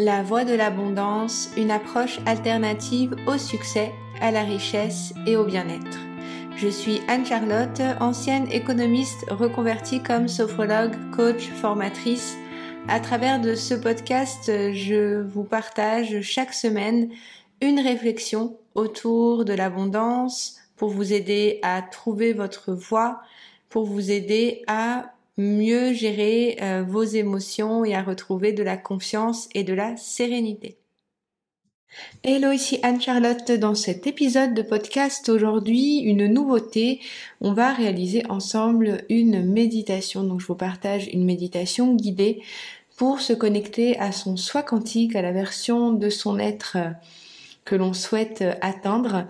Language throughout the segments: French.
La voie de l'abondance, une approche alternative au succès, à la richesse et au bien-être. Je suis Anne-Charlotte, ancienne économiste reconvertie comme sophrologue, coach, formatrice. À travers de ce podcast, je vous partage chaque semaine une réflexion autour de l'abondance pour vous aider à trouver votre voie, pour vous aider à mieux gérer euh, vos émotions et à retrouver de la confiance et de la sérénité. Hello, ici Anne-Charlotte. Dans cet épisode de podcast aujourd'hui, une nouveauté. On va réaliser ensemble une méditation. Donc, je vous partage une méditation guidée pour se connecter à son soi quantique, à la version de son être euh, que l'on souhaite euh, atteindre.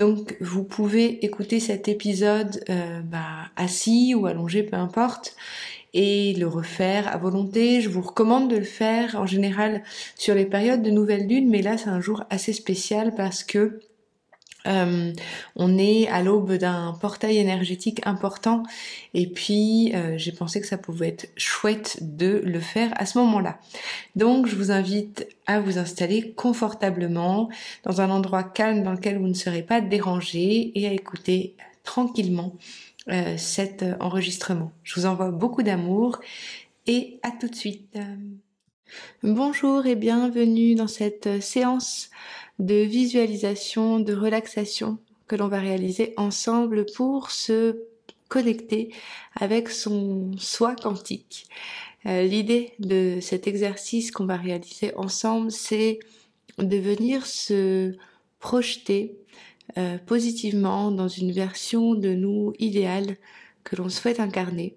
Donc vous pouvez écouter cet épisode euh, bah, assis ou allongé, peu importe, et le refaire à volonté. Je vous recommande de le faire en général sur les périodes de nouvelle lune, mais là c'est un jour assez spécial parce que euh, on est à l'aube d'un portail énergétique important et puis euh, j'ai pensé que ça pouvait être chouette de le faire à ce moment-là. Donc je vous invite à vous installer confortablement dans un endroit calme dans lequel vous ne serez pas dérangé et à écouter tranquillement euh, cet enregistrement. Je vous envoie beaucoup d'amour et à tout de suite. Bonjour et bienvenue dans cette séance de visualisation, de relaxation que l'on va réaliser ensemble pour se connecter avec son soi quantique. Euh, l'idée de cet exercice qu'on va réaliser ensemble, c'est de venir se projeter euh, positivement dans une version de nous idéale que l'on souhaite incarner.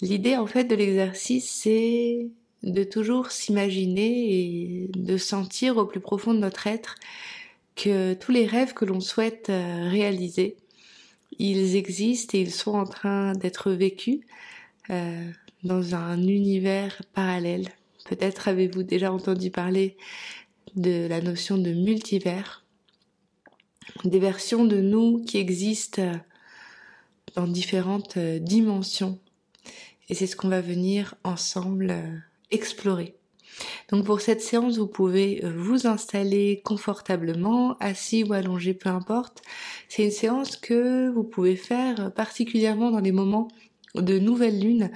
L'idée en fait de l'exercice, c'est de toujours s'imaginer et de sentir au plus profond de notre être que tous les rêves que l'on souhaite euh, réaliser, ils existent et ils sont en train d'être vécus euh, dans un univers parallèle. Peut-être avez-vous déjà entendu parler de la notion de multivers, des versions de nous qui existent dans différentes euh, dimensions. Et c'est ce qu'on va venir ensemble explorer. Donc pour cette séance, vous pouvez euh, vous installer confortablement, assis ou allongé, peu importe. C'est une séance que vous pouvez faire particulièrement dans les moments de nouvelle lune,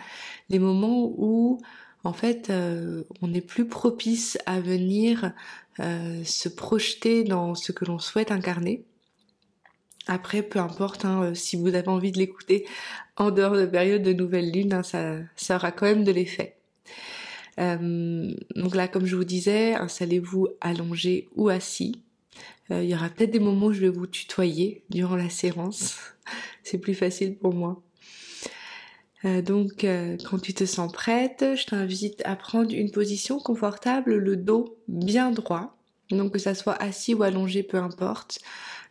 des moments où en fait euh, on est plus propice à venir euh, se projeter dans ce que l'on souhaite incarner. Après, peu importe, hein, si vous avez envie de l'écouter en dehors de période de nouvelle lune, hein, ça aura quand même de l'effet. Euh, donc là, comme je vous disais, installez-vous allongé ou assis. Euh, il y aura peut-être des moments où je vais vous tutoyer durant la séance. C'est plus facile pour moi. Euh, donc, quand tu te sens prête, je t'invite à prendre une position confortable, le dos bien droit. Donc que ça soit assis ou allongé, peu importe.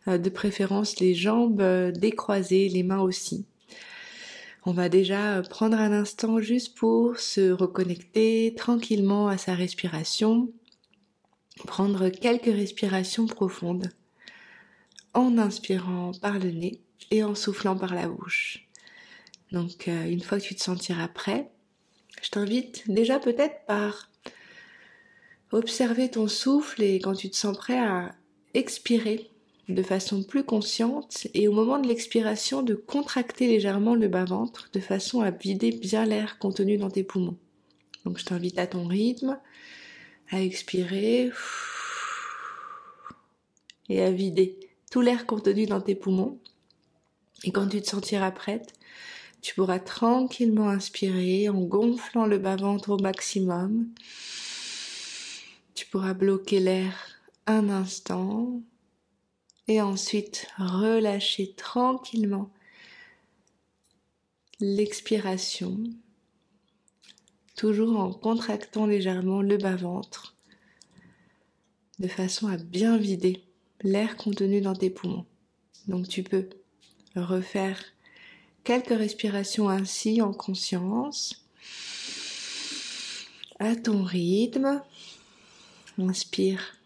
de préférence les jambes décroisées, les mains aussi. On va déjà prendre un instant juste pour se reconnecter tranquillement à sa respiration, prendre quelques respirations profondes en inspirant par le nez et en soufflant par la bouche. Donc euh, une fois que tu te sentiras prêt, je t'invite déjà peut-être par observer ton souffle et quand tu te sens prêt à expirer de façon plus consciente et au moment de l'expiration de contracter légèrement le bas-ventre de façon à vider bien l'air contenu dans tes poumons. Donc je t'invite à ton rythme, à expirer et à vider tout l'air contenu dans tes poumons. Et quand tu te sentiras prête, tu pourras tranquillement inspirer en gonflant le bas-ventre au maximum. Tu pourras bloquer l'air un instant et ensuite relâchez tranquillement l'expiration, toujours en contractant légèrement le bas-ventre, de façon à bien vider l'air contenu dans tes poumons. Donc tu peux refaire quelques respirations ainsi en conscience, à ton rythme. Inspire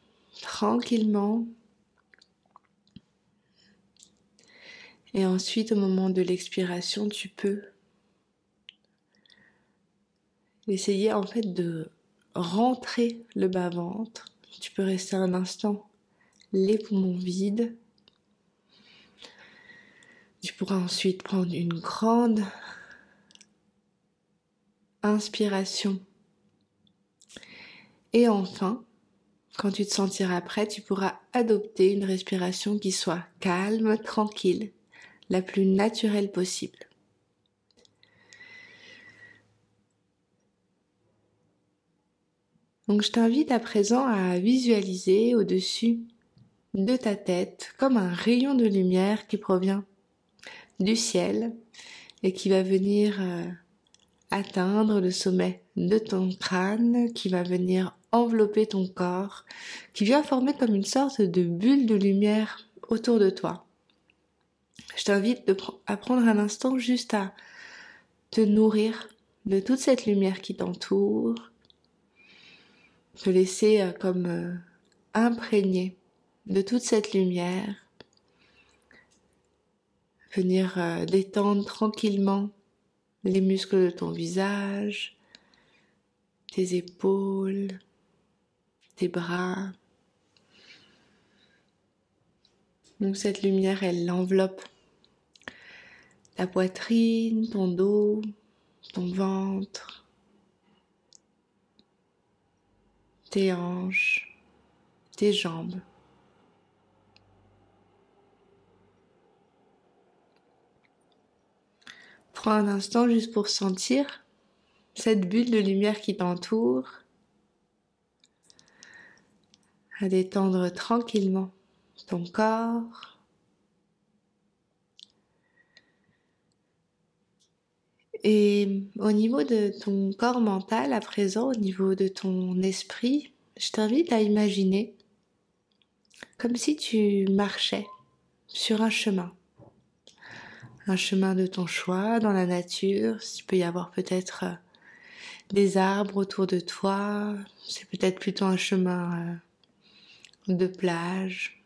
tranquillement Et ensuite, au moment de l'expiration, tu peux essayer en fait de rentrer le bas-ventre. Tu peux rester un instant les poumons vides. Tu pourras ensuite prendre une grande inspiration. Et enfin, quand tu te sentiras prêt, tu pourras adopter une respiration qui soit calme, tranquille, la plus naturelle possible. Donc je t'invite à présent à visualiser au-dessus de ta tête comme un rayon de lumière qui provient du ciel et qui va venir euh, atteindre le sommet de ton crâne, qui va venir envelopper ton corps, qui vient former comme une sorte de bulle de lumière autour de toi. Je t'invite à prendre un instant juste à te nourrir de toute cette lumière qui t'entoure, te laisser euh, comme euh, imprégné de toute cette lumière, venir euh, détendre tranquillement les muscles de ton visage, tes épaules, tes bras. Donc cette lumière, elle enveloppe ta poitrine, ton dos, ton ventre, tes hanches, tes jambes. Prends un instant juste pour sentir cette bulle de lumière qui t'entoure, à détendre tranquillement ton corps. Et au niveau de ton corps mental, à présent, au niveau de ton esprit, je t'invite à imaginer comme si tu marchais sur un chemin un chemin de ton choix dans la nature. Il peut y avoir peut-être euh, des arbres autour de toi. C'est peut-être plutôt un chemin euh, de plage,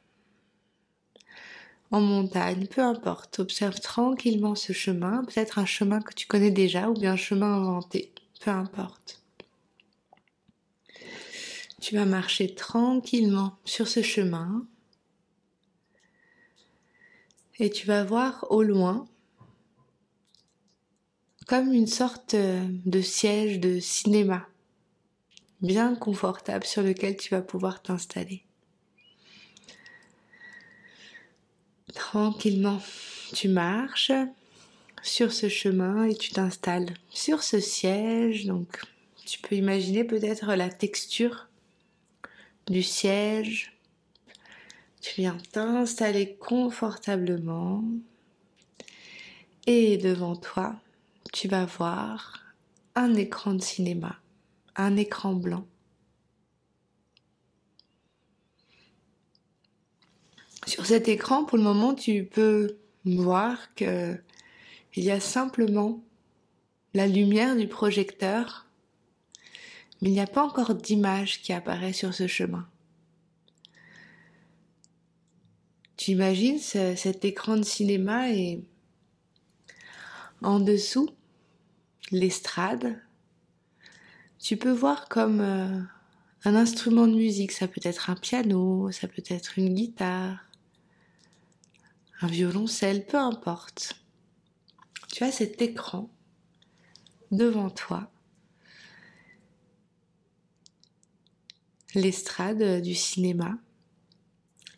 en montagne, peu importe. Observe tranquillement ce chemin, peut-être un chemin que tu connais déjà ou bien un chemin inventé, peu importe. Tu vas marcher tranquillement sur ce chemin et tu vas voir au loin comme une sorte de siège de cinéma bien confortable sur lequel tu vas pouvoir t'installer. Tranquillement, tu marches sur ce chemin et tu t'installes sur ce siège. Donc, tu peux imaginer peut-être la texture du siège, tu viens t'installer confortablement et devant toi, tu vas voir un écran de cinéma, un écran blanc. Sur cet écran, pour le moment, tu peux voir que il y a simplement la lumière du projecteur, mais il n'y a pas encore d'image qui apparaît sur ce chemin. Tu imagines cet écran de cinéma et en dessous, l'estrade, tu peux voir comme euh, un instrument de musique. Ça peut être un piano, ça peut être une guitare, un violoncelle, peu importe. Tu as cet écran devant toi, l'estrade du cinéma,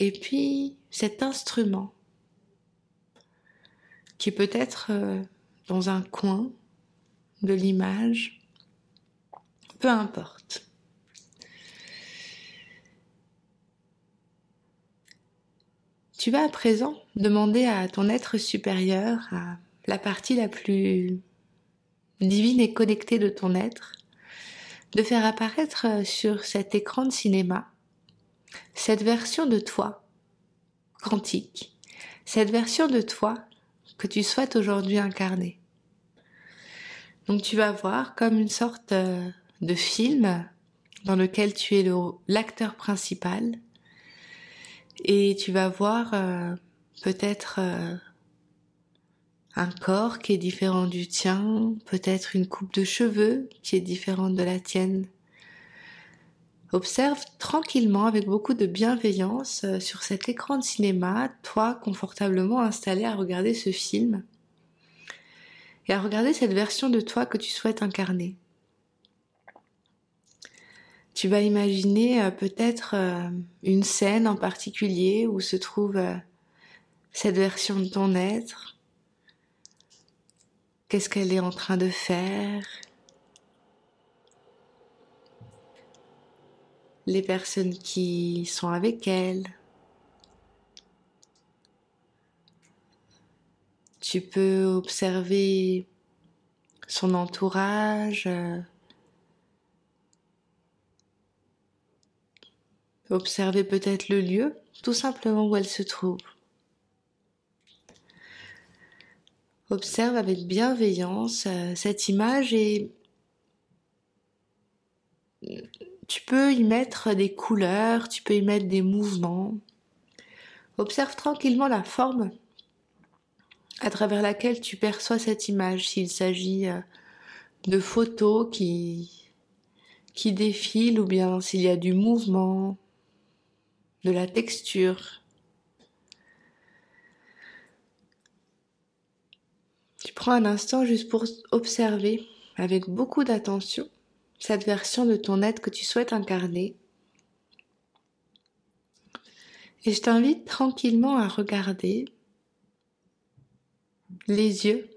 et puis cet instrument qui peut être euh, dans un coin de l'image, peu importe. Tu vas à présent demander à ton être supérieur, à la partie la plus divine et connectée de ton être, de faire apparaître sur cet écran de cinéma cette version de toi quantique, cette version de toi que tu souhaites aujourd'hui incarner. Donc tu vas voir comme une sorte euh, de film dans lequel tu es l'acteur principal et tu vas voir euh, peut-être euh, un corps qui est différent du tien, peut-être une coupe de cheveux qui est différente de la tienne, Observe tranquillement avec beaucoup de bienveillance euh, sur cet écran de cinéma, toi confortablement installé à regarder ce film et à regarder cette version de toi que tu souhaites incarner. Tu vas imaginer euh, peut-être euh, une scène en particulier où se trouve cette version de ton être. Qu'est-ce qu'elle est en train de faire? Les personnes qui sont avec elle. Tu peux observer son entourage, observer peut-être le lieu, tout simplement où elle se trouve. Observe avec bienveillance euh, cette image et tu peux y mettre des couleurs, tu peux y mettre des mouvements. Observe tranquillement la forme à travers laquelle tu perçois cette image, s'il s'agit euh, de photos qui, qui défilent ou bien s'il y a du mouvement, de la texture. Tu prends un instant juste pour observer avec beaucoup d'attention cette version de ton être que tu souhaites incarner. Et je t'invite tranquillement à regarder les yeux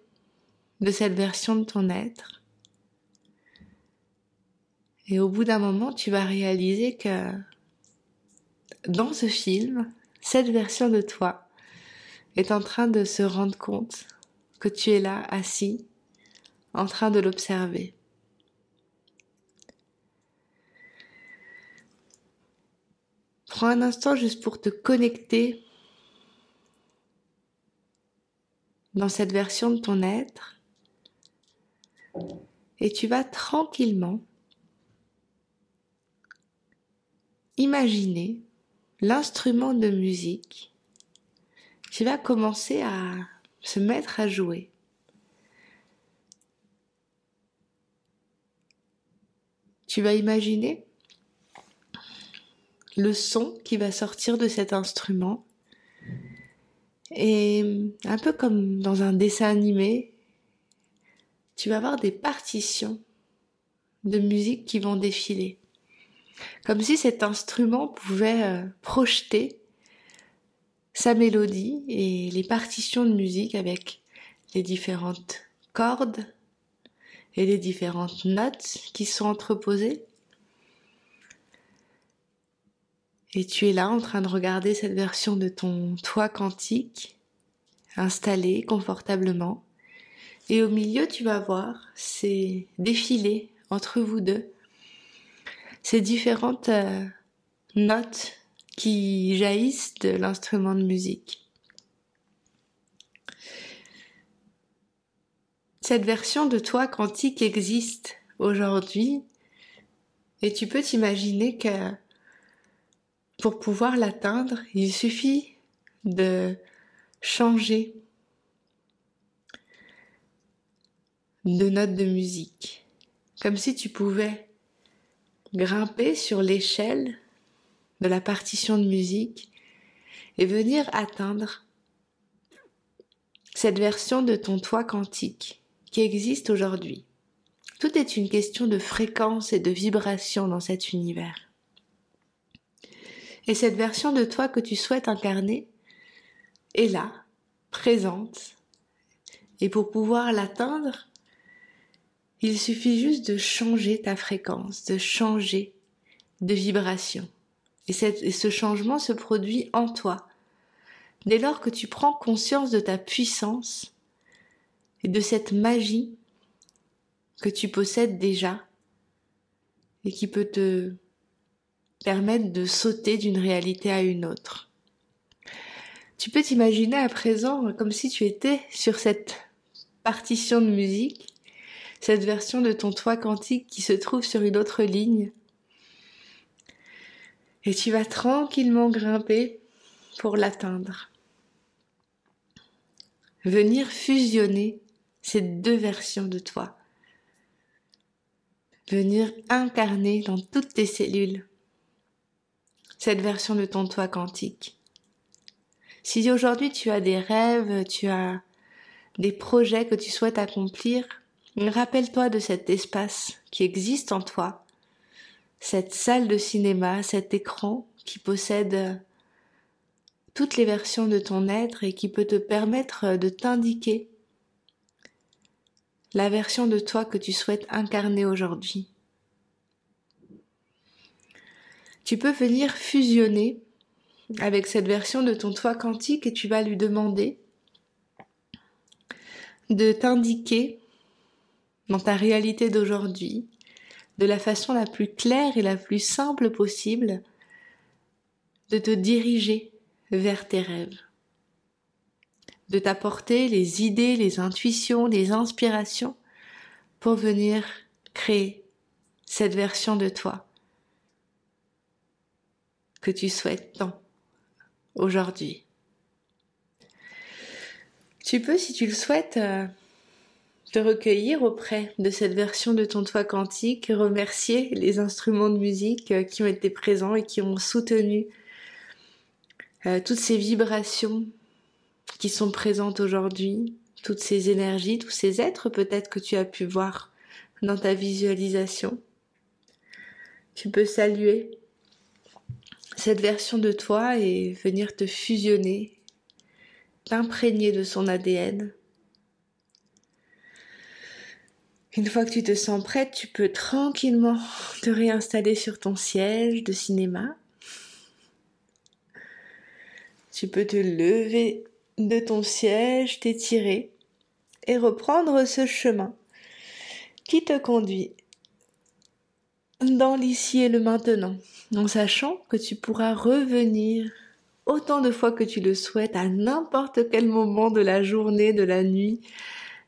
de cette version de ton être. Et au bout d'un moment, tu vas réaliser que dans ce film, cette version de toi est en train de se rendre compte que tu es là, assis, en train de l'observer. Prends un instant juste pour te connecter dans cette version de ton être et tu vas tranquillement imaginer l'instrument de musique qui va commencer à se mettre à jouer. Tu vas imaginer le son qui va sortir de cet instrument. Et un peu comme dans un dessin animé, tu vas avoir des partitions de musique qui vont défiler. Comme si cet instrument pouvait euh, projeter sa mélodie et les partitions de musique avec les différentes cordes et les différentes notes qui sont entreposées. Et tu es là en train de regarder cette version de ton toit quantique installé confortablement. Et au milieu, tu vas voir ces défilés entre vous deux, ces différentes euh, notes qui jaillissent de l'instrument de musique. Cette version de toi quantique existe aujourd'hui et tu peux t'imaginer que pour pouvoir l'atteindre, il suffit de changer de note de musique. Comme si tu pouvais grimper sur l'échelle de la partition de musique et venir atteindre cette version de ton toit quantique qui existe aujourd'hui. Tout est une question de fréquence et de vibration dans cet univers. Et cette version de toi que tu souhaites incarner est là, présente. Et pour pouvoir l'atteindre, il suffit juste de changer ta fréquence, de changer de vibration. Et, ce changement se produit en toi. Dès lors que tu prends conscience de ta puissance et de cette magie que tu possèdes déjà et qui peut te permettent de sauter d'une réalité à une autre. Tu peux t'imaginer à présent comme si tu étais sur cette partition de musique, cette version de ton toit quantique qui se trouve sur une autre ligne. Et tu vas tranquillement grimper pour l'atteindre. Venir fusionner ces deux versions de toi. Venir incarner dans toutes tes cellules cette version de ton toi quantique. Si aujourd'hui tu as des rêves, tu as des projets que tu souhaites accomplir, rappelle-toi de cet espace qui existe en toi, cette salle de cinéma, cet écran qui possède toutes les versions de ton être et qui peut te permettre de t'indiquer la version de toi que tu souhaites incarner aujourd'hui. Tu peux venir fusionner avec cette version de ton toi quantique et tu vas lui demander de t'indiquer dans ta réalité d'aujourd'hui, de la façon la plus claire et la plus simple possible, de te diriger vers tes rêves, de t'apporter les idées, les intuitions, les inspirations pour venir créer cette version de toi que tu souhaites tant aujourd'hui. Tu peux, si tu le souhaites, euh, te recueillir auprès de cette version de ton toit quantique, remercier les instruments de musique euh, qui ont été présents et qui ont soutenu euh, toutes ces vibrations qui sont présentes aujourd'hui, toutes ces énergies, tous ces êtres peut-être que tu as pu voir dans ta visualisation. Tu peux saluer cette version de toi et venir te fusionner, t'imprégner de son ADN. Une fois que tu te sens prête, tu peux tranquillement te réinstaller sur ton siège de cinéma. Tu peux te lever de ton siège, t'étirer et reprendre ce chemin qui te conduit dans l'ici et le maintenant, en sachant que tu pourras revenir autant de fois que tu le souhaites à n'importe quel moment de la journée, de la nuit,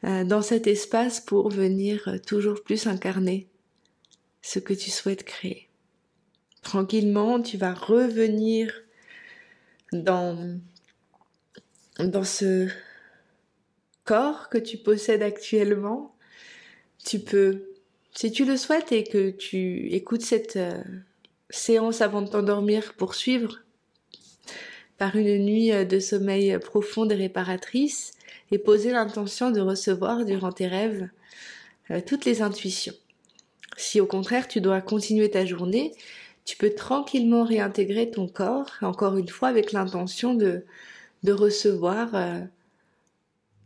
dans cet espace pour venir toujours plus incarner ce que tu souhaites créer. Tranquillement, tu vas revenir dans, dans ce corps que tu possèdes actuellement. Tu peux si tu le souhaites et que tu écoutes cette euh, séance avant de t'endormir pour suivre par une nuit euh, de sommeil profonde et réparatrice et poser l'intention de recevoir durant tes rêves euh, toutes les intuitions. Si au contraire tu dois continuer ta journée, tu peux tranquillement réintégrer ton corps, encore une fois avec l'intention de, de recevoir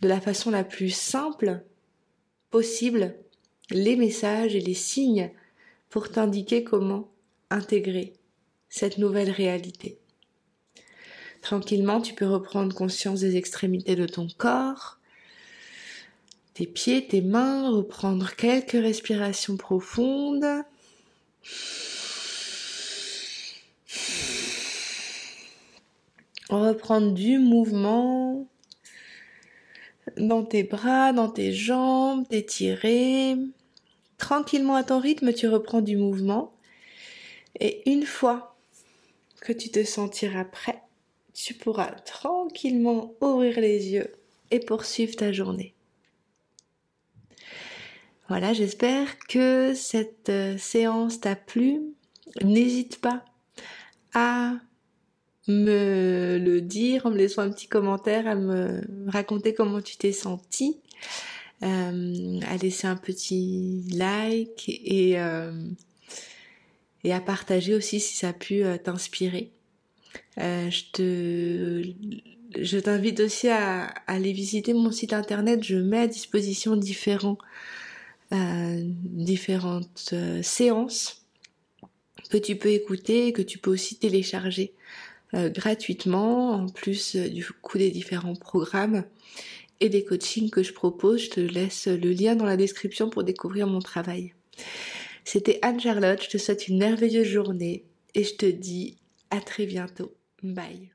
de la façon la plus simple possible les messages et les signes pour t'indiquer comment intégrer cette nouvelle réalité. Tranquillement, tu peux reprendre conscience des extrémités de ton corps, tes pieds, tes mains, reprendre quelques respirations profondes. Reprendre du mouvement dans tes bras, dans tes jambes, t'étirer. Tranquillement à ton rythme, tu reprends du mouvement. Et une fois que tu te sentiras prêt, tu pourras tranquillement ouvrir les yeux et poursuivre ta journée. Voilà, j'espère que cette euh, séance t'a plu. N'hésite pas à me le dire en me laissant un petit commentaire, à me raconter comment tu t'es senti, euh, à laisser un petit like et, euh, et à partager aussi si ça a pu t'inspirer. Euh, je te je t'invite aussi à, aller visiter mon site internet. Je mets à disposition différents, euh, différentes séances que tu peux écouter et que tu peux aussi télécharger euh, gratuitement, en plus euh, du coup des différents programmes et des coachings que je propose. Je te laisse le lien dans la description pour découvrir mon travail. C'était Anne-Charlotte, je te souhaite une merveilleuse journée et je te dis à très bientôt. Bye.